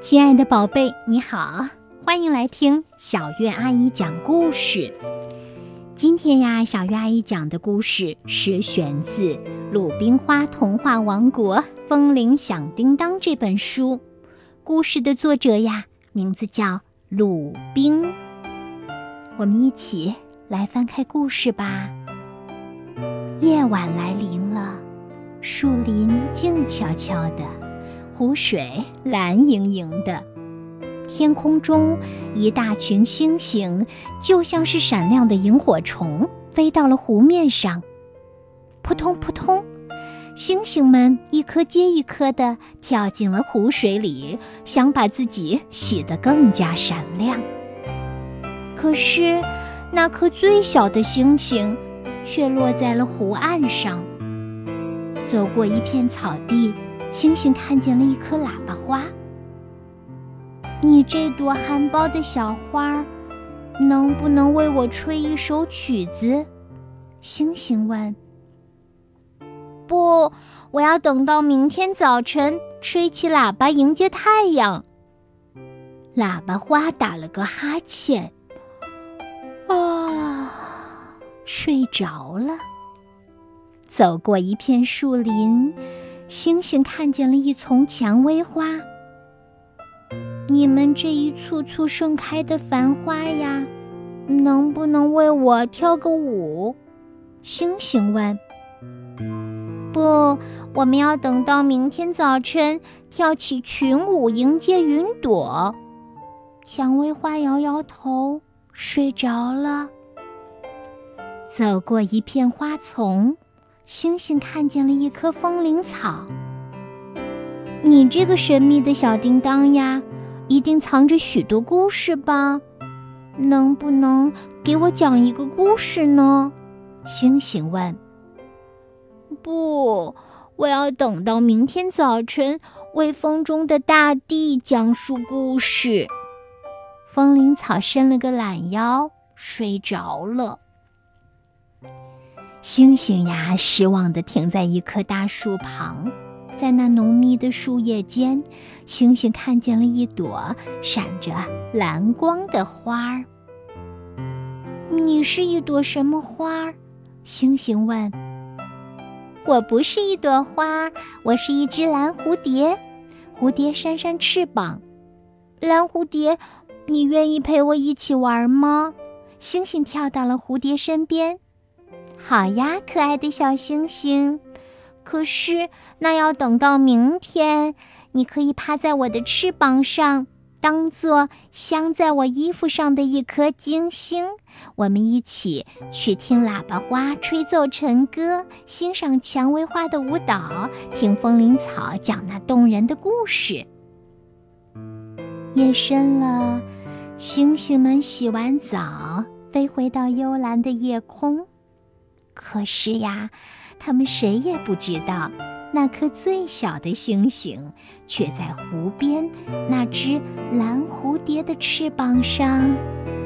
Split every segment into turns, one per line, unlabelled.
亲爱的宝贝，你好，欢迎来听小月阿姨讲故事。今天呀，小月阿姨讲的故事是选自《鲁冰花童话王国风铃响叮当》这本书。故事的作者呀，名字叫鲁冰。我们一起来翻开故事吧。夜晚来临了，树林静悄悄的。湖水蓝盈盈的，天空中一大群星星，就像是闪亮的萤火虫，飞到了湖面上。扑通扑通，星星们一颗接一颗的跳进了湖水里，想把自己洗得更加闪亮。可是，那颗最小的星星却落在了湖岸上。走过一片草地。星星看见了一颗喇叭花。你这朵含苞的小花，能不能为我吹一首曲子？星星问。不，我要等到明天早晨，吹起喇叭迎接太阳。喇叭花打了个哈欠，啊，睡着了。走过一片树林。星星看见了一丛蔷薇花。你们这一簇簇盛开的繁花呀，能不能为我跳个舞？星星问。不，我们要等到明天早晨，跳起群舞迎接云朵。蔷薇花摇摇头，睡着了。走过一片花丛。星星看见了一棵风铃草。你这个神秘的小叮当呀，一定藏着许多故事吧？能不能给我讲一个故事呢？星星问。不，我要等到明天早晨，为风中的大地讲述故事。风铃草伸了个懒腰，睡着了。星星呀，失望地停在一棵大树旁，在那浓密的树叶间，星星看见了一朵闪着蓝光的花儿。你是一朵什么花儿？星星问。我不是一朵花，我是一只蓝蝴蝶。蝴蝶扇扇翅膀，蓝蝴蝶，你愿意陪我一起玩吗？星星跳到了蝴蝶身边。好呀，可爱的小星星。可是那要等到明天。你可以趴在我的翅膀上，当做镶在我衣服上的一颗金星。我们一起去听喇叭花吹奏晨歌，欣赏蔷薇花的舞蹈，听风铃草讲那动人的故事。夜深了，星星们洗完澡，飞回到幽蓝的夜空。可是呀，他们谁也不知道，那颗最小的星星却在湖边那只蓝蝴蝶的翅膀上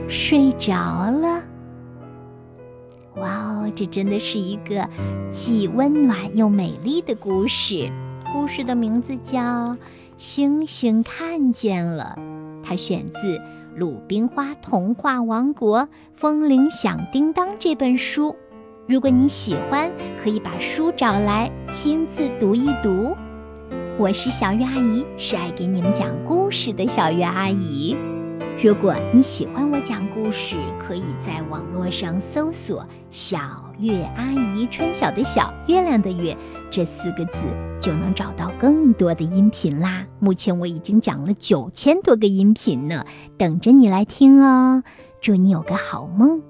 睡着了。哇哦，这真的是一个既温暖又美丽的故事。故事的名字叫《星星看见了》，它选自《鲁冰花童话王国风铃响叮当》这本书。如果你喜欢，可以把书找来亲自读一读。我是小月阿姨，是爱给你们讲故事的小月阿姨。如果你喜欢我讲故事，可以在网络上搜索“小月阿姨”，春晓的小月亮的月这四个字，就能找到更多的音频啦。目前我已经讲了九千多个音频呢，等着你来听哦。祝你有个好梦。